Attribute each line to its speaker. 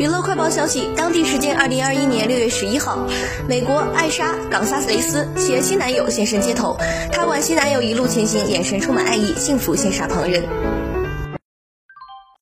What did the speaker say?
Speaker 1: 娱乐快报消息当地时间二零二一年六月十一号美国艾莎冈萨雷斯携新男友现身街头。她挽新男友一路前行眼神充满爱意幸福羡煞旁人。